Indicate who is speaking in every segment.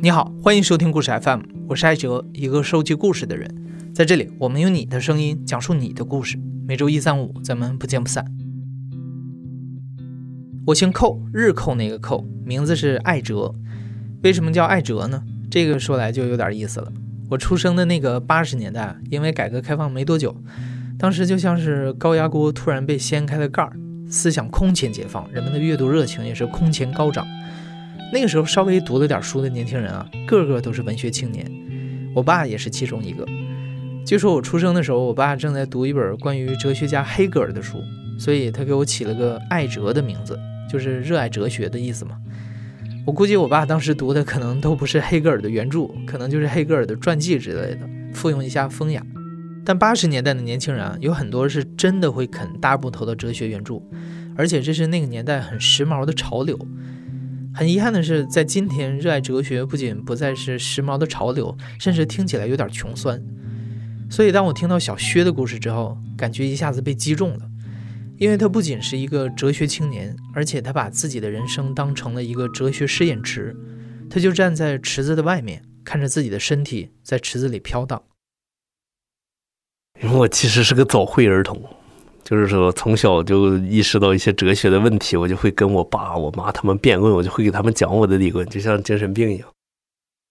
Speaker 1: 你好，欢迎收听故事 FM，我是艾哲，一个收集故事的人。在这里，我们用你的声音讲述你的故事。每周一、三、五，咱们不见不散。我姓寇，日寇那个寇，名字是艾哲。为什么叫艾哲呢？这个说来就有点意思了。我出生的那个八十年代，因为改革开放没多久，当时就像是高压锅突然被掀开了盖儿，思想空前解放，人们的阅读热情也是空前高涨。那个时候稍微读了点书的年轻人啊，个个都是文学青年，我爸也是其中一个。据说我出生的时候，我爸正在读一本关于哲学家黑格尔的书，所以他给我起了个“爱哲”的名字，就是热爱哲学的意思嘛。我估计我爸当时读的可能都不是黑格尔的原著，可能就是黑格尔的传记之类的，附庸一下风雅。但八十年代的年轻人啊，有很多是真的会啃大部头的哲学原著，而且这是那个年代很时髦的潮流。很遗憾的是，在今天，热爱哲学不仅不再是时髦的潮流，甚至听起来有点穷酸。所以，当我听到小薛的故事之后，感觉一下子被击中了。因为他不仅是一个哲学青年，而且他把自己的人生当成了一个哲学试验池。他就站在池子的外面，看着自己的身体在池子里飘荡。
Speaker 2: 我其实是个早慧儿童。就是说，从小就意识到一些哲学的问题，我就会跟我爸、我妈他们辩论，我就会给他们讲我的理论，就像精神病一样。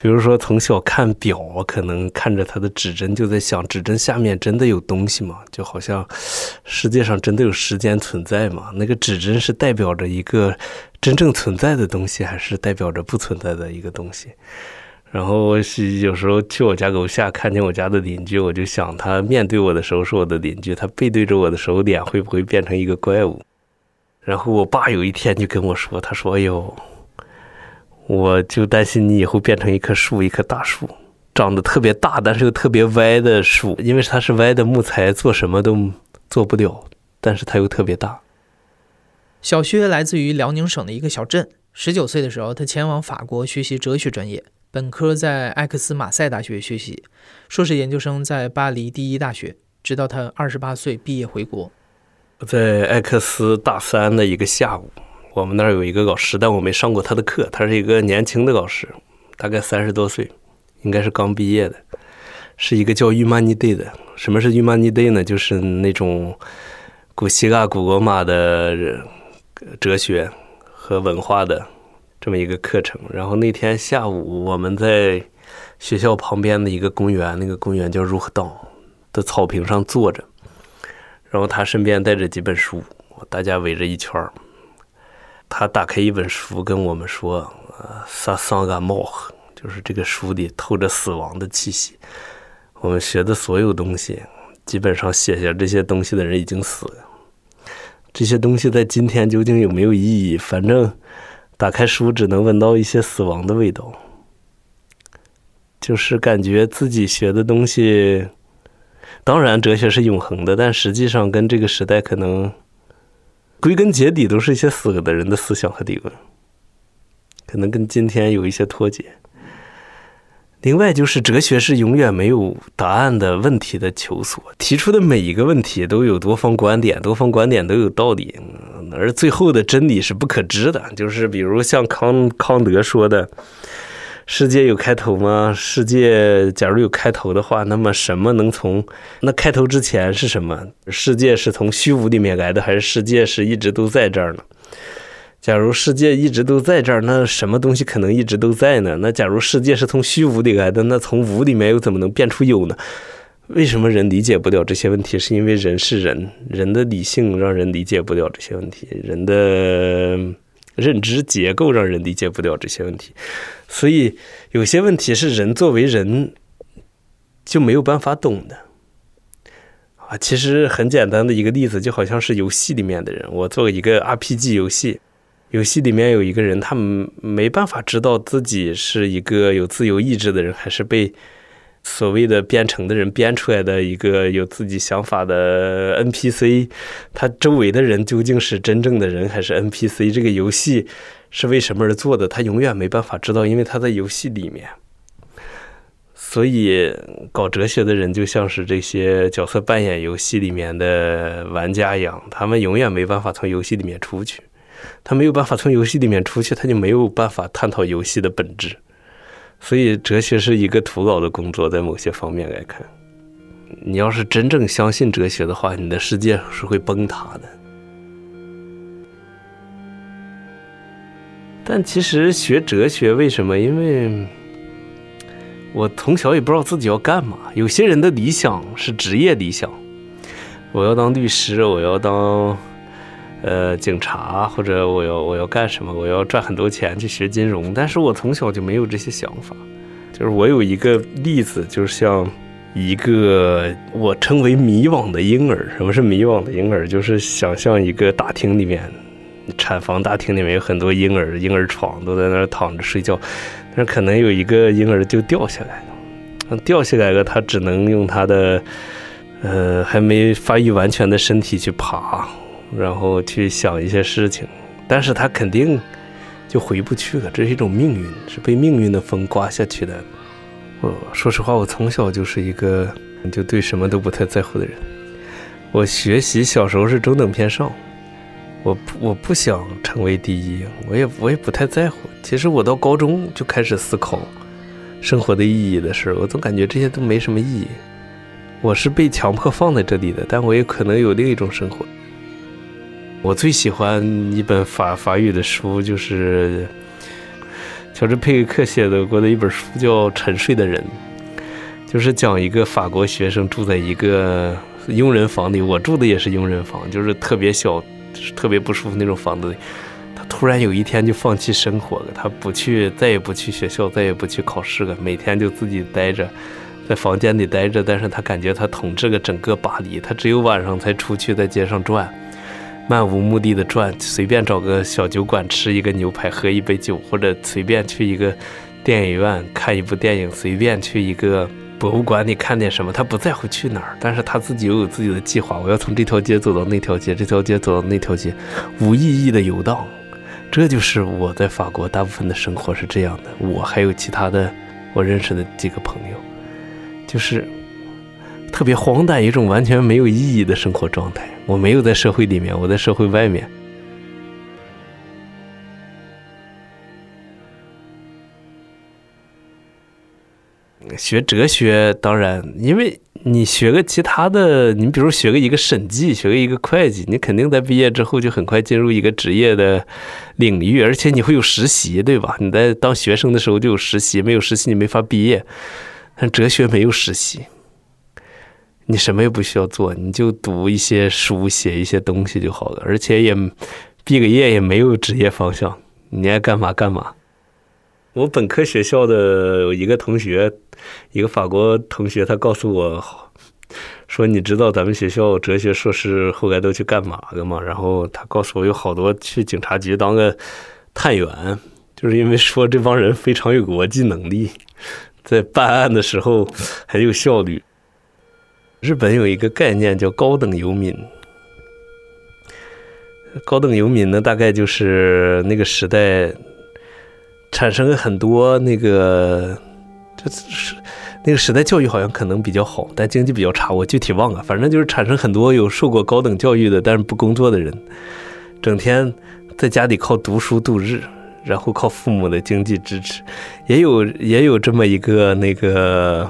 Speaker 2: 比如说，从小看表，可能看着它的指针，就在想，指针下面真的有东西吗？就好像世界上真的有时间存在吗？那个指针是代表着一个真正存在的东西，还是代表着不存在的一个东西？然后我是有时候去我家楼下看见我家的邻居，我就想他面对我的时候是我的邻居，他背对着我的时候脸会不会变成一个怪物？然后我爸有一天就跟我说：“他说，哎呦，我就担心你以后变成一棵树，一棵大树，长得特别大，但是又特别歪的树，因为它是歪的木材，做什么都做不了，但是它又特别大。”
Speaker 1: 小薛来自于辽宁省的一个小镇，十九岁的时候，他前往法国学习哲学专业。本科在埃克斯马赛大学学习，硕士研究生在巴黎第一大学，直到他二十八岁毕业回国。
Speaker 2: 在埃克斯大三的一个下午，我们那儿有一个老师，但我没上过他的课。他是一个年轻的老师，大概三十多岁，应该是刚毕业的，是一个叫 Humanity 的。什么是 Humanity 呢？就是那种古希腊、古罗马的哲学和文化的。这么一个课程，然后那天下午我们在学校旁边的一个公园，那个公园叫如何道的草坪上坐着，然后他身边带着几本书，大家围着一圈儿。他打开一本书跟我们说：“呃，萨桑嘎莫，就是这个书里透着死亡的气息。我们学的所有东西，基本上写下这些东西的人已经死了。这些东西在今天究竟有没有意义？反正。”打开书，只能闻到一些死亡的味道，就是感觉自己学的东西，当然哲学是永恒的，但实际上跟这个时代可能归根结底都是一些死的人的思想和理论，可能跟今天有一些脱节。另外，就是哲学是永远没有答案的问题的求索，提出的每一个问题都有多方观点，多方观点都有道理，而最后的真理是不可知的。就是比如像康康德说的：“世界有开头吗？世界假如有开头的话，那么什么能从那开头之前是什么？世界是从虚无里面来的，还是世界是一直都在这儿呢？”假如世界一直都在这儿，那什么东西可能一直都在呢？那假如世界是从虚无里来的，那从无里面又怎么能变出有呢？为什么人理解不了这些问题？是因为人是人，人的理性让人理解不了这些问题，人的认知结构让人理解不了这些问题。所以有些问题是人作为人就没有办法懂的啊。其实很简单的一个例子，就好像是游戏里面的人，我做一个 RPG 游戏。游戏里面有一个人，他没办法知道自己是一个有自由意志的人，还是被所谓的编程的人编出来的一个有自己想法的 NPC。他周围的人究竟是真正的人还是 NPC？这个游戏是为什么而做的？他永远没办法知道，因为他在游戏里面。所以，搞哲学的人就像是这些角色扮演游戏里面的玩家一样，他们永远没办法从游戏里面出去。他没有办法从游戏里面出去，他就没有办法探讨游戏的本质。所以哲学是一个徒劳的工作，在某些方面来看，你要是真正相信哲学的话，你的世界是会崩塌的。但其实学哲学为什么？因为我从小也不知道自己要干嘛。有些人的理想是职业理想，我要当律师，我要当呃警察，或者我要我要干什么？我要赚很多钱去学金融。但是我从小就没有这些想法。就是我有一个例子，就是像一个我称为迷惘的婴儿。什么是迷惘的婴儿？就是想象一个大厅里面。产房大厅里面有很多婴儿，婴儿床都在那儿躺着睡觉，但是可能有一个婴儿就掉下来了，掉下来了，他只能用他的呃还没发育完全的身体去爬，然后去想一些事情，但是他肯定就回不去了，这是一种命运，是被命运的风刮下去的。我说实话，我从小就是一个就对什么都不太在乎的人，我学习小时候是中等偏上。我我不想成为第一，我也我也不太在乎。其实我到高中就开始思考生活的意义的事，我总感觉这些都没什么意义。我是被强迫放在这里的，但我也可能有另一种生活。我最喜欢一本法法语的书，就是乔治佩克写的过的一本书，叫《沉睡的人》，就是讲一个法国学生住在一个佣人房里，我住的也是佣人房，就是特别小。特别不舒服那种房子里，他突然有一天就放弃生活了，他不去，再也不去学校，再也不去考试了，每天就自己待着，在房间里待着。但是他感觉他统治了整个巴黎，他只有晚上才出去在街上转，漫无目的的转，随便找个小酒馆吃一个牛排，喝一杯酒，或者随便去一个电影院看一部电影，随便去一个。博物馆里看点什么，他不在乎去哪儿，但是他自己又有自己的计划。我要从这条街走到那条街，这条街走到那条街，无意义的游荡。这就是我在法国大部分的生活是这样的。我还有其他的我认识的几个朋友，就是特别荒诞，一种完全没有意义的生活状态。我没有在社会里面，我在社会外面。学哲学，当然，因为你学个其他的，你比如学个一个审计，学个一个会计，你肯定在毕业之后就很快进入一个职业的领域，而且你会有实习，对吧？你在当学生的时候就有实习，没有实习你没法毕业。但哲学没有实习，你什么也不需要做，你就读一些书，写一些东西就好了，而且也毕个业也没有职业方向，你爱干嘛干嘛。我本科学校的一个同学，一个法国同学，他告诉我，说你知道咱们学校哲学硕士后来都去干嘛了吗？然后他告诉我，有好多去警察局当个探员，就是因为说这帮人非常有逻辑能力，在办案的时候很有效率。日本有一个概念叫高等游民，高等游民呢，大概就是那个时代。产生了很多那个，就是那个时代教育好像可能比较好，但经济比较差，我具体忘了。反正就是产生很多有受过高等教育的，但是不工作的人，整天在家里靠读书度日，然后靠父母的经济支持。也有也有这么一个那个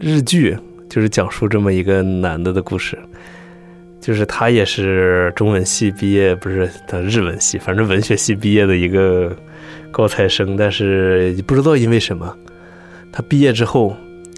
Speaker 2: 日剧，就是讲述这么一个男的的故事，就是他也是中文系毕业，不是他日文系，反正文学系毕业的一个。高材生，但是不知道因为什么，他毕业之后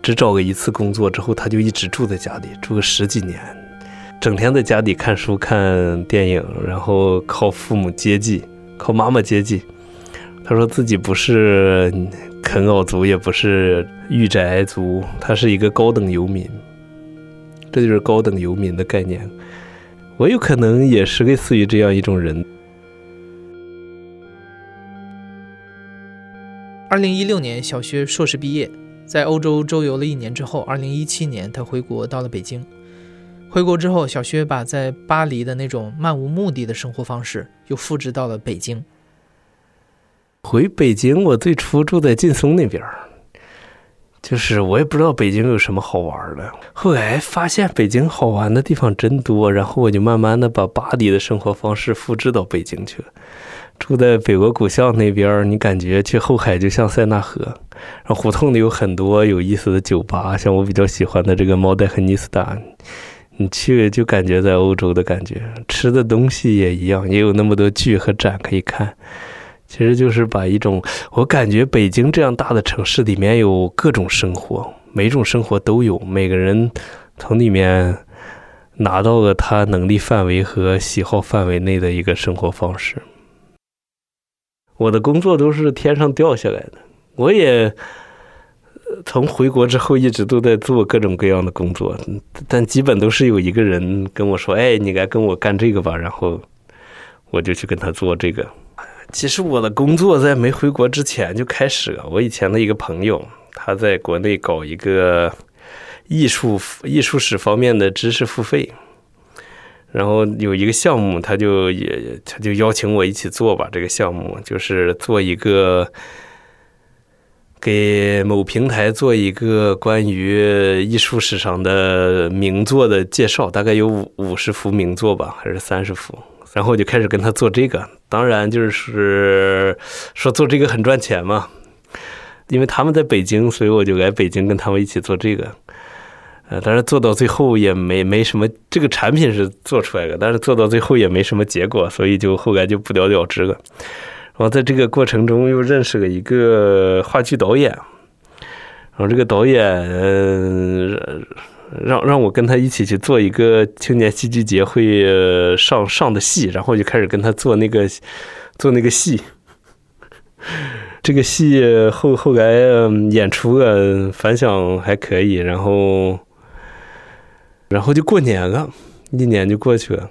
Speaker 2: 只找个一次工作，之后他就一直住在家里，住个十几年，整天在家里看书、看电影，然后靠父母接济，靠妈妈接济。他说自己不是啃老族，也不是御宅族，他是一个高等游民。这就是高等游民的概念。我有可能也是类似于这样一种人。
Speaker 1: 二零一六年小学硕士毕业，在欧洲周游了一年之后，二零一七年他回国到了北京。回国之后，小薛把在巴黎的那种漫无目的的生活方式又复制到了北京。
Speaker 2: 回北京，我最初住在劲松那边儿就是我也不知道北京有什么好玩的。后来发现北京好玩的地方真多，然后我就慢慢的把巴黎的生活方式复制到北京去了。住在北国古巷那边，你感觉去后海就像塞纳河，然后胡同里有很多有意思的酒吧，像我比较喜欢的这个猫代和尼斯达，你去就感觉在欧洲的感觉。吃的东西也一样，也有那么多剧和展可以看。其实就是把一种，我感觉北京这样大的城市里面有各种生活，每种生活都有，每个人从里面。拿到了他能力范围和喜好范围内的一个生活方式。我的工作都是天上掉下来的，我也从回国之后一直都在做各种各样的工作，但基本都是有一个人跟我说：“哎，你来跟我干这个吧。”然后我就去跟他做这个。其实我的工作在没回国之前就开始了。我以前的一个朋友，他在国内搞一个。艺术艺术史方面的知识付费，然后有一个项目，他就也他就邀请我一起做吧。这个项目就是做一个给某平台做一个关于艺术史上的名作的介绍，大概有五五十幅名作吧，还是三十幅。然后我就开始跟他做这个，当然就是说做这个很赚钱嘛，因为他们在北京，所以我就来北京跟他们一起做这个。呃，但是做到最后也没没什么，这个产品是做出来的，但是做到最后也没什么结果，所以就后来就不了了之了。然后在这个过程中又认识了一个话剧导演，然后这个导演让让我跟他一起去做一个青年戏剧节会上上的戏，然后就开始跟他做那个做那个戏。这个戏后后来演出了，反响还可以，然后。然后就过年了，一年就过去了。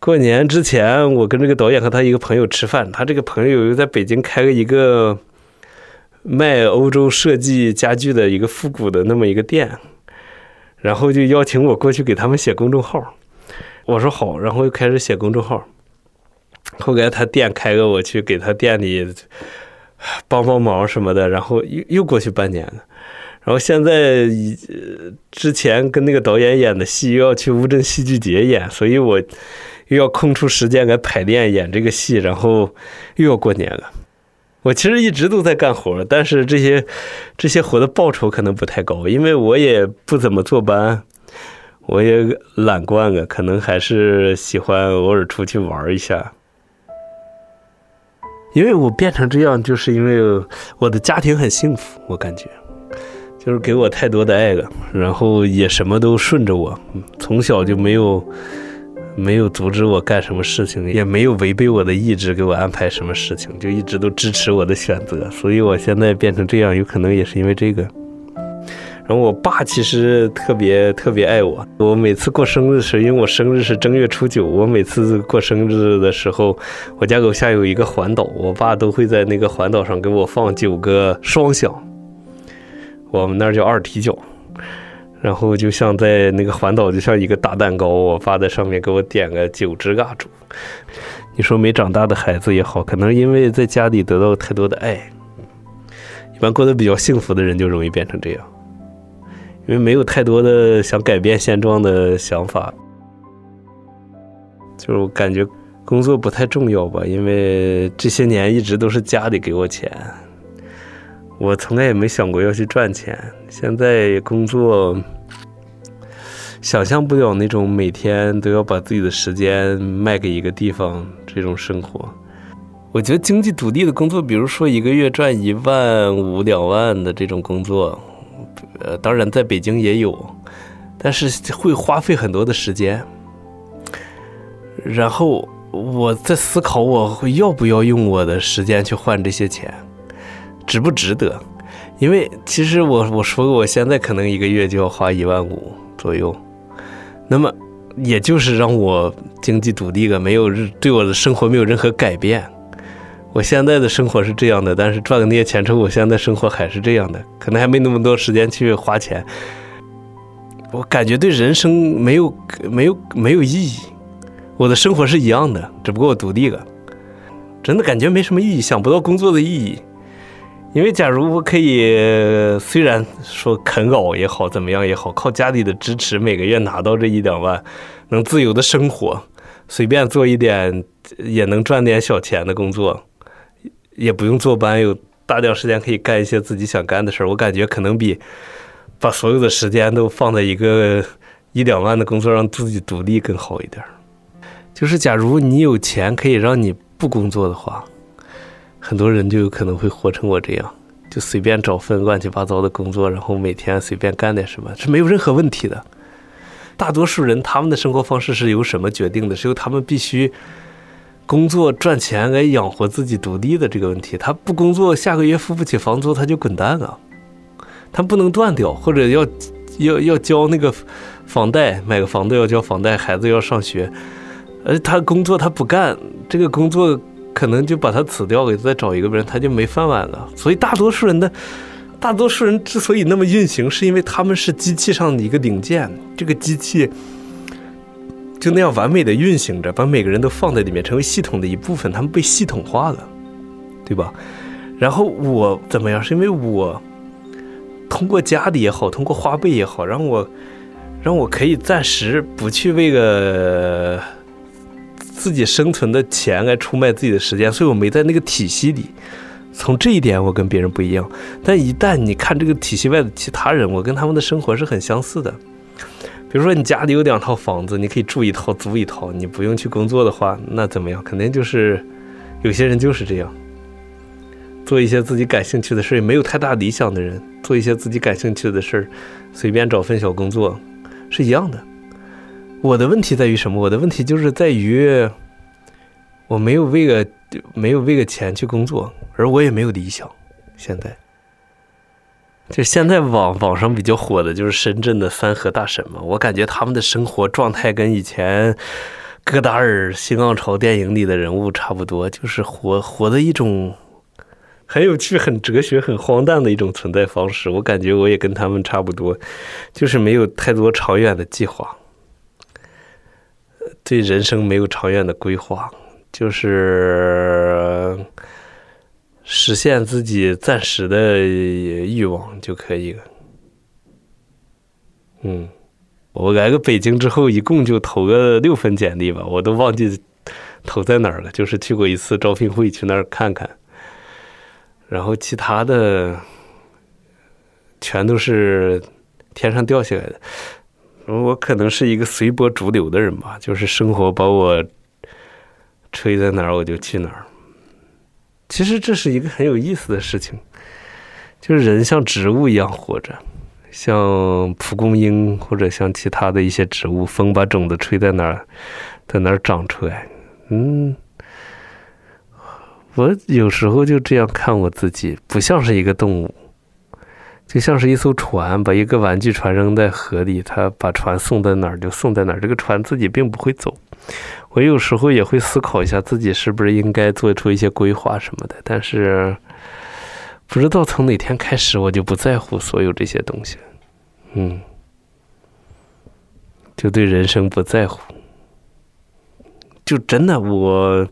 Speaker 2: 过年之前，我跟这个导演和他一个朋友吃饭，他这个朋友又在北京开了一个卖欧洲设计家具的一个复古的那么一个店，然后就邀请我过去给他们写公众号。我说好，然后又开始写公众号。后来他店开了，我去给他店里帮帮忙什么的，然后又又过去半年了。然后现在，之前跟那个导演演的戏又要去乌镇戏剧节演，所以我又要空出时间来排练演这个戏，然后又要过年了。我其实一直都在干活，但是这些这些活的报酬可能不太高，因为我也不怎么坐班，我也懒惯了，可能还是喜欢偶尔出去玩一下。因为我变成这样，就是因为我的家庭很幸福，我感觉。就是给我太多的爱了，然后也什么都顺着我，从小就没有没有阻止我干什么事情，也没有违背我的意志给我安排什么事情，就一直都支持我的选择。所以我现在变成这样，有可能也是因为这个。然后我爸其实特别特别爱我，我每次过生日的时候，因为我生日是正月初九，我每次过生日的时候，我家楼下有一个环岛，我爸都会在那个环岛上给我放九个双响。我们那儿叫二踢脚，然后就像在那个环岛，就像一个大蛋糕，我爸在上面给我点个九只蜡烛。你说没长大的孩子也好，可能因为在家里得到太多的爱，一般过得比较幸福的人就容易变成这样，因为没有太多的想改变现状的想法，就是感觉工作不太重要吧，因为这些年一直都是家里给我钱。我从来也没想过要去赚钱，现在工作，想象不了那种每天都要把自己的时间卖给一个地方这种生活。我觉得经济独立的工作，比如说一个月赚一万五两万的这种工作，呃，当然在北京也有，但是会花费很多的时间。然后我在思考，我要不要用我的时间去换这些钱。值不值得？因为其实我我说过，我现在可能一个月就要花一万五左右，那么也就是让我经济独立了，没有对我的生活没有任何改变。我现在的生活是这样的，但是赚了那些钱之后，我现在生活还是这样的，可能还没那么多时间去花钱。我感觉对人生没有没有没有意义。我的生活是一样的，只不过我独立了，真的感觉没什么意义，想不到工作的意义。因为假如我可以，虽然说啃老也好，怎么样也好，靠家里的支持，每个月拿到这一两万，能自由的生活，随便做一点也能赚点小钱的工作，也不用坐班，有大量时间可以干一些自己想干的事儿。我感觉可能比把所有的时间都放在一个一两万的工作让自己独立更好一点。就是假如你有钱可以让你不工作的话，很多人就有可能会活成我这样，就随便找份乱七八糟的工作，然后每天随便干点什么，是没有任何问题的。大多数人他们的生活方式是由什么决定的？是由他们必须工作赚钱来养活自己独立的这个问题。他不工作，下个月付不起房租，他就滚蛋啊！他不能断掉，或者要要要交那个房贷，买个房子要交房贷，孩子要上学。而，他工作他不干，这个工作可能就把他辞掉，给再找一个人，他就没饭碗了。所以大多数人的。大多数人之所以那么运行，是因为他们是机器上的一个零件，这个机器就那样完美的运行着，把每个人都放在里面，成为系统的一部分，他们被系统化了，对吧？然后我怎么样？是因为我通过家里也好，通过花呗也好，让我让我可以暂时不去为了自己生存的钱来出卖自己的时间，所以我没在那个体系里。从这一点，我跟别人不一样。但一旦你看这个体系外的其他人，我跟他们的生活是很相似的。比如说，你家里有两套房子，你可以住一套，租一套，你不用去工作的话，那怎么样？肯定就是有些人就是这样，做一些自己感兴趣的事，也没有太大理想的人，做一些自己感兴趣的事，随便找份小工作，是一样的。我的问题在于什么？我的问题就是在于我没有为了。没有为了钱去工作，而我也没有理想。现在，就现在网网上比较火的就是深圳的三和大神嘛。我感觉他们的生活状态跟以前戈达尔新浪潮电影里的人物差不多，就是活活的一种很有趣、很哲学、很荒诞的一种存在方式。我感觉我也跟他们差不多，就是没有太多长远的计划，对人生没有长远的规划。就是实现自己暂时的欲望就可以了。嗯，我来个北京之后，一共就投个六份简历吧，我都忘记投在哪儿了。就是去过一次招聘会，去那儿看看，然后其他的全都是天上掉下来的。我可能是一个随波逐流的人吧，就是生活把我。吹在哪儿我就去哪儿。其实这是一个很有意思的事情，就是人像植物一样活着，像蒲公英或者像其他的一些植物，风把种子吹在哪儿，在哪儿长出来。嗯，我有时候就这样看我自己，不像是一个动物，就像是一艘船，把一个玩具船扔在河里，它把船送在哪儿就送在哪儿，这个船自己并不会走。我有时候也会思考一下自己是不是应该做出一些规划什么的，但是不知道从哪天开始我就不在乎所有这些东西，嗯，就对人生不在乎，就真的我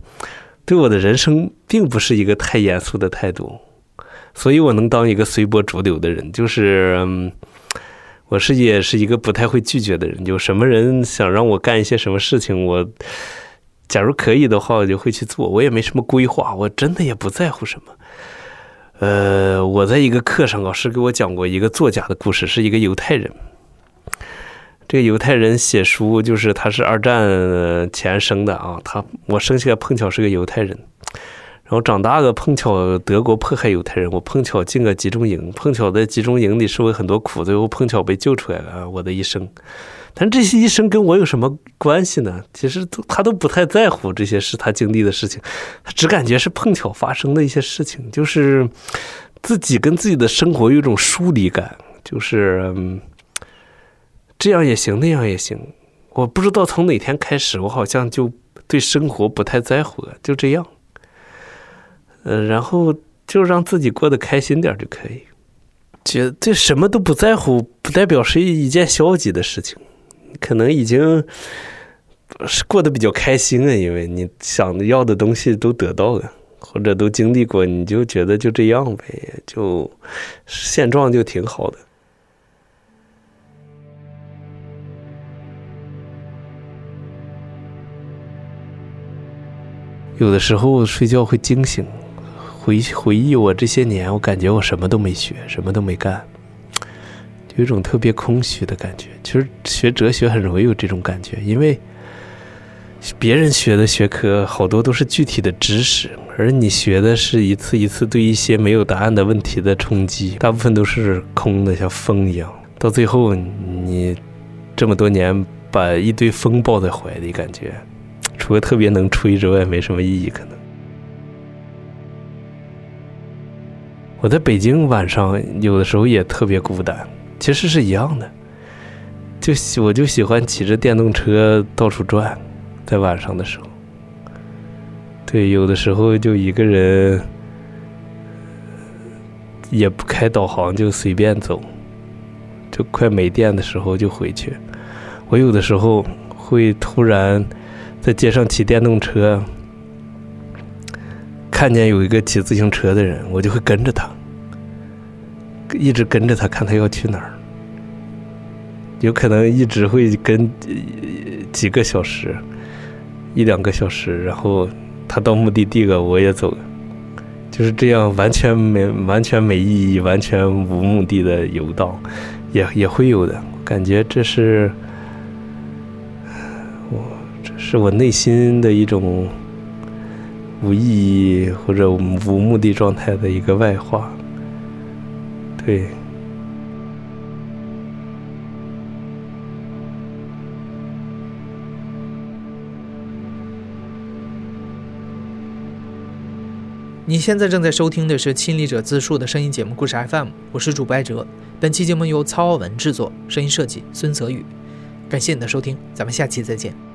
Speaker 2: 对我的人生并不是一个太严肃的态度，所以我能当一个随波逐流的人，就是。我是也是一个不太会拒绝的人，有什么人想让我干一些什么事情，我假如可以的话，我就会去做。我也没什么规划，我真的也不在乎什么。呃，我在一个课上，老师给我讲过一个作家的故事，是一个犹太人。这个犹太人写书，就是他是二战前生的啊，他我生下来碰巧是个犹太人。然后长大了，碰巧德国迫害犹太人，我碰巧进了集中营，碰巧在集中营里受了很多苦，最后碰巧被救出来了。我的一生，但这些一生跟我有什么关系呢？其实都他都不太在乎这些是他经历的事情，他只感觉是碰巧发生的一些事情，就是自己跟自己的生活有一种疏离感，就是这样也行，那样也行。我不知道从哪天开始，我好像就对生活不太在乎了，就这样。嗯，然后就让自己过得开心点就可以。觉对什么都不在乎，不代表是一件消极的事情。可能已经是过得比较开心了，因为你想要的东西都得到了，或者都经历过，你就觉得就这样呗，就现状就挺好的。有的时候睡觉会惊醒，回回忆我这些年，我感觉我什么都没学，什么都没干，有一种特别空虚的感觉。其实学哲学很容易有这种感觉，因为别人学的学科好多都是具体的知识，而你学的是一次一次对一些没有答案的问题的冲击，大部分都是空的，像风一样。到最后，你这么多年把一堆风抱在怀里，感觉。除了特别能吹之外，没什么意义。可能我在北京晚上有的时候也特别孤单，其实是一样的。就我就喜欢骑着电动车到处转，在晚上的时候。对，有的时候就一个人，也不开导航，就随便走。就快没电的时候就回去。我有的时候会突然。在街上骑电动车，看见有一个骑自行车的人，我就会跟着他，一直跟着他，看他要去哪儿。有可能一直会跟几个小时，一两个小时，然后他到目的地了，我也走，就是这样，完全没完全没意义、完全无目的的游荡，也也会有的。感觉这是我，这。是我内心的一种无意义或者无目的状态的一个外化，对。
Speaker 1: 你现在正在收听的是《亲历者自述》的声音节目故事 FM，我是主播艾哲。本期节目由曹傲文制作，声音设计孙泽宇。感谢你的收听，咱们下期再见。